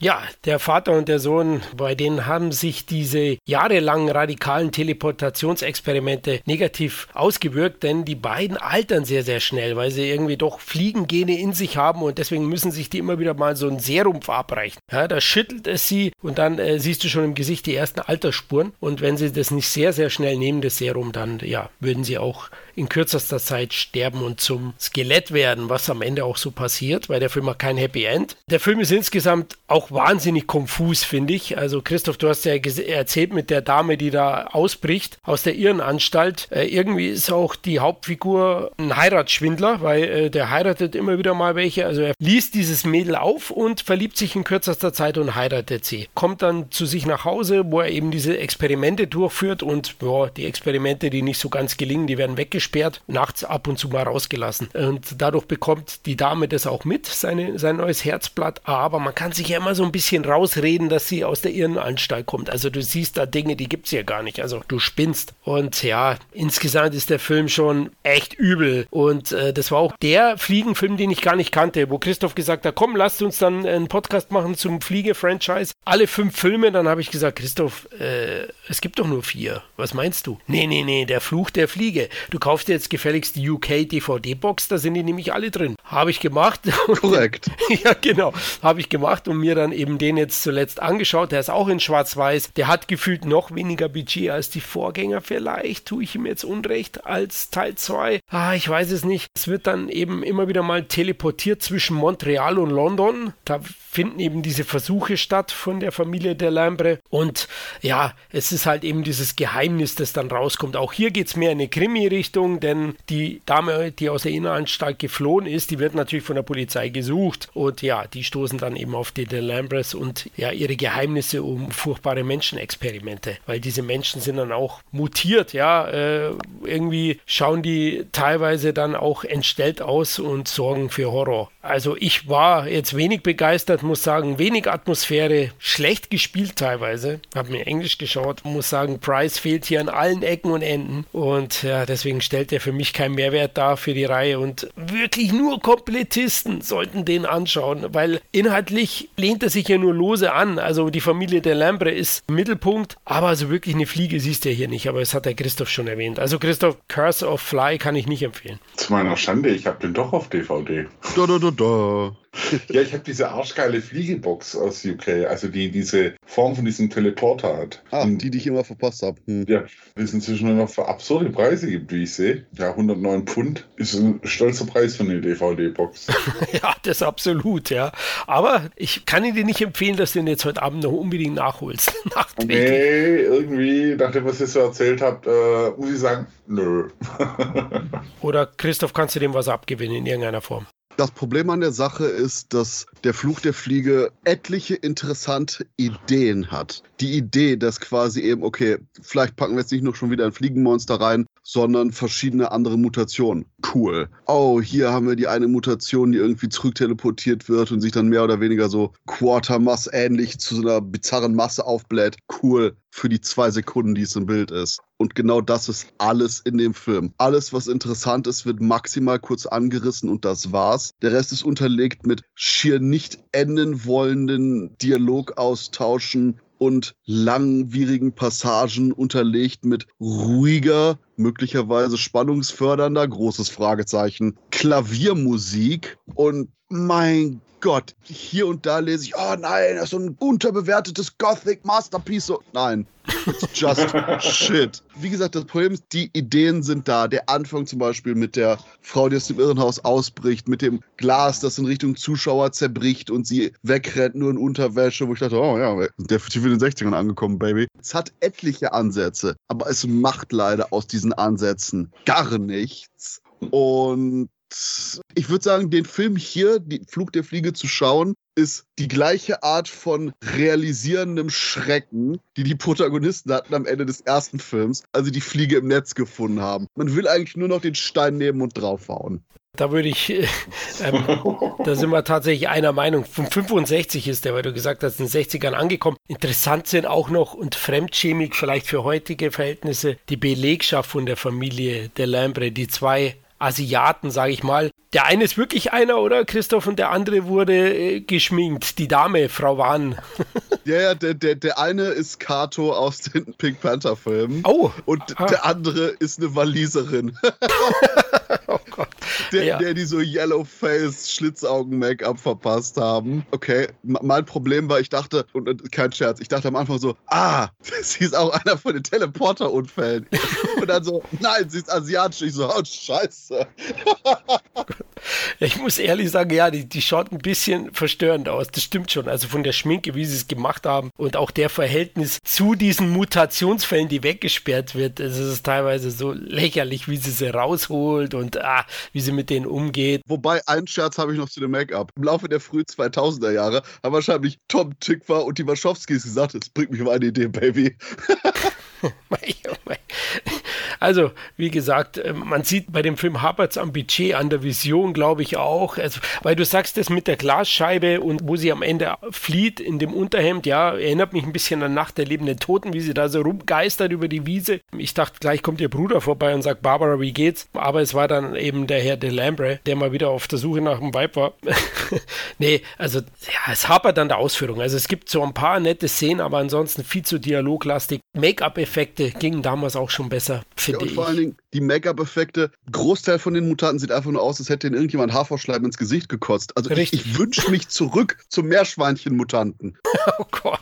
ja, der Vater und der Sohn, bei denen haben sich diese jahrelangen radikalen Teleportationsexperimente negativ ausgewirkt, denn die beiden altern sehr, sehr schnell, weil sie irgendwie doch Fliegengene in sich haben und deswegen müssen sich die immer wieder mal so ein Serum verabreichen. Ja, da schüttelt es sie und dann äh, siehst du schon im Gesicht die ersten Altersspuren und wenn sie das nicht sehr, sehr schnell nehmen, das Serum, dann ja, würden sie auch in kürzester Zeit sterben und zum Skelett werden, was am Ende auch so passiert, weil der Film hat kein Happy End. Der Film ist insgesamt auch wahnsinnig konfus, finde ich. Also Christoph, du hast ja erzählt mit der Dame, die da ausbricht aus der Irrenanstalt. Äh, irgendwie ist auch die Hauptfigur ein Heiratsschwindler, weil äh, der heiratet immer wieder mal welche. Also er liest dieses Mädel auf und verliebt sich in kürzester Zeit und heiratet sie. Kommt dann zu sich nach Hause, wo er eben diese Experimente durchführt und ja, die Experimente, die nicht so ganz gelingen, die werden weggesperrt, nachts ab und zu mal rausgelassen. Und dadurch bekommt die Dame das auch mit, seine, sein neues Herzblatt. Aber man kann sich ja immer so so ein bisschen rausreden, dass sie aus der Irrenanstalt kommt. Also du siehst da Dinge, die gibt es ja gar nicht. Also du spinnst. Und ja, insgesamt ist der Film schon echt übel. Und äh, das war auch der Fliegenfilm, den ich gar nicht kannte, wo Christoph gesagt hat, komm, lasst uns dann einen Podcast machen zum Fliege-Franchise. Alle fünf Filme, dann habe ich gesagt, Christoph, äh, es gibt doch nur vier. Was meinst du? Nee, nee, nee, der Fluch der Fliege. Du kaufst dir jetzt gefälligst die UK DVD-Box, da sind die nämlich alle drin. Habe ich gemacht. Korrekt. ja, genau. Habe ich gemacht und mir dann eben den jetzt zuletzt angeschaut. Der ist auch in Schwarz-Weiß. Der hat gefühlt noch weniger Budget als die Vorgänger. Vielleicht tue ich ihm jetzt Unrecht als Teil 2. Ah, ich weiß es nicht. Es wird dann eben immer wieder mal teleportiert zwischen Montreal und London. Da finden eben diese Versuche statt von der Familie der Lambre. Und ja, es ist halt eben dieses Geheimnis, das dann rauskommt. Auch hier geht es mehr in eine Krimi-Richtung, denn die Dame, die aus der Inneranstalt geflohen ist, die wird natürlich von der Polizei gesucht. Und ja, die stoßen dann eben auf die De Lambres und ja, ihre Geheimnisse um furchtbare Menschenexperimente. Weil diese Menschen sind dann auch mutiert, ja. Äh, irgendwie schauen die teilweise dann auch entstellt aus und sorgen für Horror. Also ich war jetzt wenig begeistert, muss sagen, wenig Atmosphäre, schlecht gespielt teilweise. Hab mir Englisch geschaut, muss sagen, Price fehlt hier an allen Ecken und Enden. Und ja, deswegen stellt er für mich keinen Mehrwert dar für die Reihe. Und wirklich nur Komplettisten sollten den anschauen, weil inhaltlich lehnt er sich ja nur lose an. Also die Familie der Lambre ist im Mittelpunkt, aber also wirklich eine Fliege siehst du ja hier nicht. Aber das hat der Christoph schon erwähnt. Also Christoph, Curse of Fly kann ich nicht empfehlen. Zu meiner Schande, ich habe den doch auf DVD. Da, da, da, da. Ja, ich habe diese arschgeile Fliegebox aus UK, also die diese Form von diesem Teleporter hat. Ah, die, die ich immer verpasst habe. Hm. Ja, die es inzwischen nur noch für absurde Preise gibt, wie ich sehe. Ja, 109 Pfund ist ein stolzer Preis für eine DVD-Box. ja, das absolut, ja. Aber ich kann dir nicht empfehlen, dass du den jetzt heute Abend noch unbedingt nachholst. nee, irgendwie, nachdem was ihr so erzählt habt, äh, muss ich sagen, nö. Oder Christoph, kannst du dem was abgewinnen in irgendeiner Form? Das Problem an der Sache ist, dass der Fluch der Fliege etliche interessante Ideen hat. Die Idee, dass quasi eben, okay, vielleicht packen wir jetzt nicht nur schon wieder ein Fliegenmonster rein, sondern verschiedene andere Mutationen. Cool. Oh, hier haben wir die eine Mutation, die irgendwie zurückteleportiert wird und sich dann mehr oder weniger so Quartermass ähnlich zu so einer bizarren Masse aufbläht. Cool. Für die zwei Sekunden, die es im Bild ist. Und genau das ist alles in dem Film. Alles, was interessant ist, wird maximal kurz angerissen und das war's. Der Rest ist unterlegt mit schier nicht enden wollenden Dialogaustauschen und langwierigen Passagen unterlegt mit ruhiger, möglicherweise spannungsfördernder, großes Fragezeichen, Klaviermusik. Und mein Gott, hier und da lese ich, oh nein, das ist so ein unterbewertetes Gothic Masterpiece. So, nein, it's just shit. Wie gesagt, das Problem ist, die Ideen sind da. Der Anfang zum Beispiel mit der Frau, die aus dem Irrenhaus ausbricht, mit dem Glas, das in Richtung Zuschauer zerbricht und sie wegrennt nur in Unterwäsche, wo ich dachte, oh ja, definitiv in den 60ern angekommen, Baby. Es hat etliche Ansätze, aber es macht leider aus diesen Ansätzen gar nichts. Und ich würde sagen, den Film hier, die Flug der Fliege zu schauen, ist die gleiche Art von realisierendem Schrecken, die die Protagonisten hatten am Ende des ersten Films, als sie die Fliege im Netz gefunden haben. Man will eigentlich nur noch den Stein nehmen und draufhauen. Da würde ich, äh, ähm, da sind wir tatsächlich einer Meinung. Von 65 ist der, weil du gesagt hast, in den 60ern angekommen. Interessant sind auch noch und fremdschämig vielleicht für heutige Verhältnisse die Belegschaft von der Familie der Lambre, die zwei Asiaten, sage ich mal. Der eine ist wirklich einer, oder Christoph? Und der andere wurde äh, geschminkt. Die Dame, Frau Wan. ja, ja, der, der, der eine ist Kato aus den Pink Panther Filmen. Oh. Und ah. der andere ist eine Waliserin. Der, ja. der die so Yellowface Schlitzaugen-Make-up verpasst haben. Okay, mein Problem war, ich dachte, und kein Scherz, ich dachte am Anfang so, ah, sie ist auch einer von den Teleporter-Unfällen. und dann so, nein, sie ist asiatisch. Ich so, oh, scheiße. ich muss ehrlich sagen, ja, die, die schaut ein bisschen verstörend aus. Das stimmt schon. Also von der Schminke, wie sie es gemacht haben und auch der Verhältnis zu diesen Mutationsfällen, die weggesperrt wird. Es ist teilweise so lächerlich, wie sie sie rausholt und ah, wie sie mit denen umgeht. Wobei, einen Scherz habe ich noch zu dem Make-up. Im Laufe der frühen 2000er Jahre haben wahrscheinlich Tom Tickwer und die Wachowskis gesagt, es bringt mich auf eine Idee, Baby. Also, wie gesagt, äh, man sieht bei dem Film hapert am Budget, an der Vision, glaube ich auch. Also, weil du sagst, das mit der Glasscheibe und wo sie am Ende flieht in dem Unterhemd, ja, erinnert mich ein bisschen an Nacht der lebenden Toten, wie sie da so rumgeistert über die Wiese. Ich dachte, gleich kommt ihr Bruder vorbei und sagt, Barbara, wie geht's? Aber es war dann eben der Herr Delambre, der mal wieder auf der Suche nach einem Weib war. nee, also, ja, es hapert an der Ausführung. Also, es gibt so ein paar nette Szenen, aber ansonsten viel zu dialoglastig. Make-up-Effekte gingen damals auch schon besser, finde ich. Vor allen Dingen die Make-up-Effekte. Großteil von den Mutanten sieht einfach nur aus, als hätte ihnen irgendjemand Haferschleim ins Gesicht gekotzt. Also ich, ich wünsche mich zurück zum Meerschweinchen-Mutanten. oh Gott.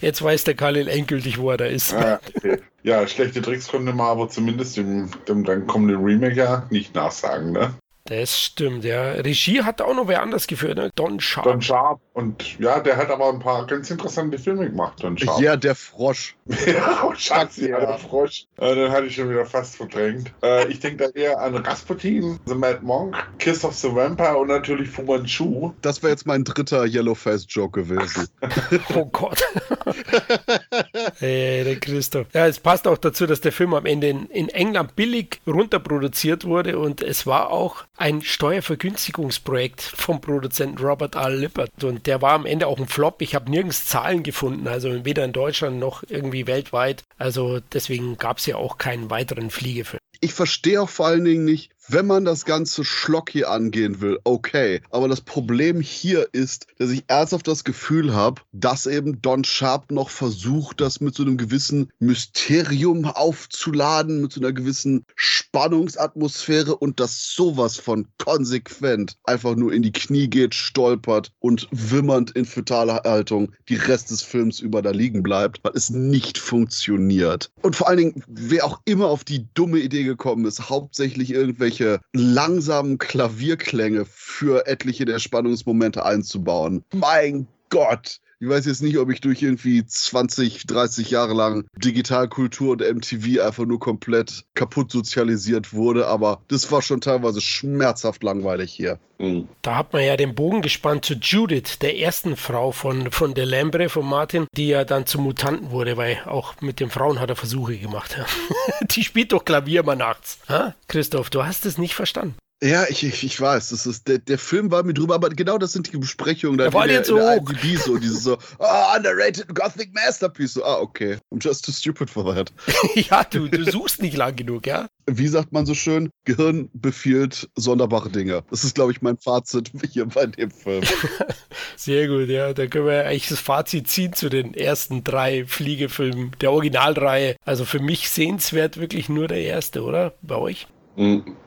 Jetzt weiß der Khalil endgültig, wo er da ist. Ah, okay. Ja, schlechte Tricks konnte man aber zumindest dem, dem dann kommenden Remake ja nicht nachsagen, ne? Das stimmt, ja. Regie hat auch noch wer anders geführt, ne? Don Sharp. Don Sharp. Und ja, der hat aber ein paar ganz interessante Filme gemacht, Don Sharp. Ja, der Frosch. ja, oh Schatzi, ja, der Frosch. Äh, den hatte ich schon wieder fast verdrängt. Äh, ich denke da eher an Rasputin, The Mad Monk, Kiss of the Vampire und natürlich Fu Manchu. Das wäre jetzt mein dritter Yellowface-Joke gewesen. oh Gott. hey, der Christoph. Ja, es passt auch dazu, dass der Film am Ende in, in England billig runterproduziert wurde und es war auch ein Steuervergünstigungsprojekt vom Produzenten Robert R. Lippert und der war am Ende auch ein Flop. Ich habe nirgends Zahlen gefunden, also weder in Deutschland noch irgendwie weltweit. Also deswegen gab es ja auch keinen weiteren Fliegefilm. Ich verstehe auch vor allen Dingen nicht, wenn man das Ganze schlocky angehen will, okay. Aber das Problem hier ist, dass ich ernsthaft das Gefühl habe, dass eben Don Sharp noch versucht, das mit so einem gewissen Mysterium aufzuladen, mit so einer gewissen Spannungsatmosphäre und das sowas von konsequent einfach nur in die Knie geht, stolpert und wimmernd in fetaler Haltung die Rest des Films über da liegen bleibt, weil es nicht funktioniert. Und vor allen Dingen, wer auch immer auf die dumme Idee gekommen ist, hauptsächlich irgendwelche irgendwelche langsamen Klavierklänge für etliche der Spannungsmomente einzubauen. Mein Gott! Ich weiß jetzt nicht, ob ich durch irgendwie 20, 30 Jahre lang Digitalkultur und MTV einfach nur komplett kaputt sozialisiert wurde, aber das war schon teilweise schmerzhaft langweilig hier. Mhm. Da hat man ja den Bogen gespannt zu Judith, der ersten Frau von, von Delambre, von Martin, die ja dann zum Mutanten wurde, weil auch mit den Frauen hat er Versuche gemacht. die spielt doch Klavier mal nachts. Ha? Christoph, du hast es nicht verstanden. Ja, ich, ich, ich weiß, das ist, der, der Film war mir drüber, aber genau das sind die Besprechungen. Da war jetzt so hoch. IMDb so, dieses so, oh, underrated Gothic Masterpiece. So, ah, okay. I'm just too stupid for that. ja, du, du suchst nicht lang genug, ja? Wie sagt man so schön? Gehirn befiehlt sonderbare Dinge. Das ist, glaube ich, mein Fazit hier bei dem Film. Sehr gut, ja. Da können wir eigentlich das Fazit ziehen zu den ersten drei Fliegefilmen der Originalreihe. Also für mich sehenswert wirklich nur der erste, oder? Bei euch?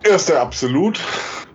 Erste absolut.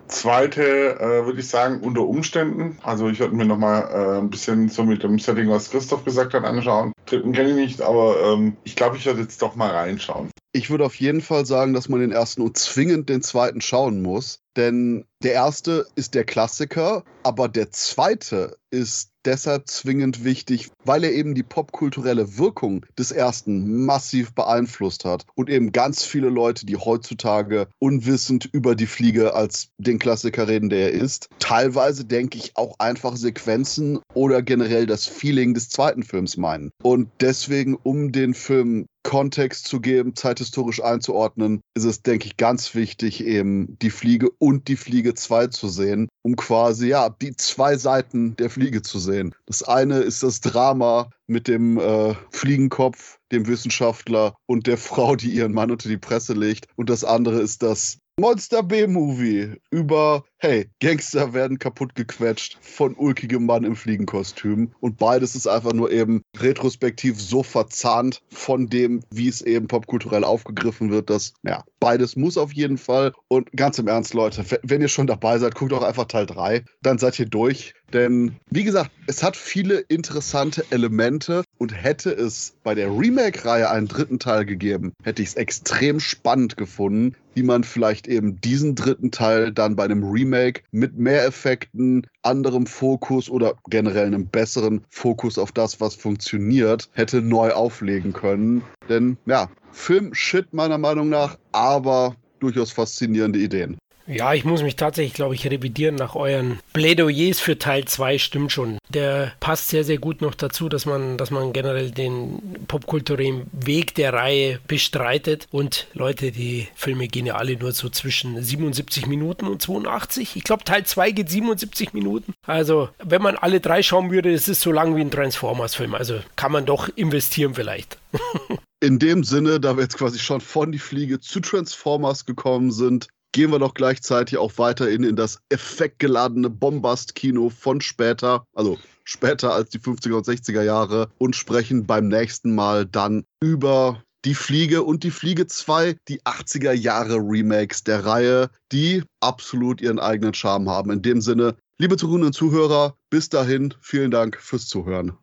Zweite äh, würde ich sagen, unter Umständen. Also ich würde mir nochmal äh, ein bisschen so mit dem Setting, was Christoph gesagt hat, anschauen. Dritten kenne ich nicht, aber ähm, ich glaube, ich werde jetzt doch mal reinschauen. Ich würde auf jeden Fall sagen, dass man den ersten und zwingend den zweiten schauen muss. Denn der erste ist der Klassiker, aber der zweite ist deshalb zwingend wichtig, weil er eben die popkulturelle Wirkung des ersten massiv beeinflusst hat und eben ganz viele Leute, die heutzutage unwissend über die Fliege als den Klassiker reden, der er ist, teilweise denke ich auch einfach Sequenzen oder generell das Feeling des zweiten Films meinen. Und deswegen, um den Film Kontext zu geben, zeithistorisch einzuordnen, ist es, denke ich, ganz wichtig, eben die Fliege und die Fliege 2 zu sehen, um quasi, ja, die zwei Seiten der Fliege zu sehen. Das eine ist das Drama mit dem äh, Fliegenkopf, dem Wissenschaftler und der Frau, die ihren Mann unter die Presse legt. Und das andere ist das Monster B-Movie über, hey, Gangster werden kaputt gequetscht von ulkigem Mann im Fliegenkostüm. Und beides ist einfach nur eben retrospektiv so verzahnt von dem, wie es eben popkulturell aufgegriffen wird, dass, ja, beides muss auf jeden Fall. Und ganz im Ernst, Leute, wenn ihr schon dabei seid, guckt auch einfach Teil 3. Dann seid ihr durch. Denn, wie gesagt, es hat viele interessante Elemente und hätte es bei der Remake-Reihe einen dritten Teil gegeben, hätte ich es extrem spannend gefunden, wie man vielleicht eben diesen dritten Teil dann bei einem Remake mit mehr Effekten, anderem Fokus oder generell einem besseren Fokus auf das, was funktioniert, hätte neu auflegen können. Denn ja, Film-Shit meiner Meinung nach, aber durchaus faszinierende Ideen. Ja, ich muss mich tatsächlich, glaube ich, revidieren nach euren Plädoyers für Teil 2. Stimmt schon. Der passt sehr, sehr gut noch dazu, dass man, dass man generell den popkulturellen Weg der Reihe bestreitet. Und Leute, die Filme gehen ja alle nur so zwischen 77 Minuten und 82. Ich glaube, Teil 2 geht 77 Minuten. Also, wenn man alle drei schauen würde, ist es so lang wie ein Transformers-Film. Also kann man doch investieren vielleicht. In dem Sinne, da wir jetzt quasi schon von die Fliege zu Transformers gekommen sind, gehen wir doch gleichzeitig auch weiterhin in das effektgeladene Bombast-Kino von später, also später als die 50er und 60er Jahre und sprechen beim nächsten Mal dann über die Fliege und die Fliege 2, die 80er Jahre Remakes der Reihe, die absolut ihren eigenen Charme haben. In dem Sinne, liebe Zuhörerinnen und Zuhörer, bis dahin, vielen Dank fürs Zuhören.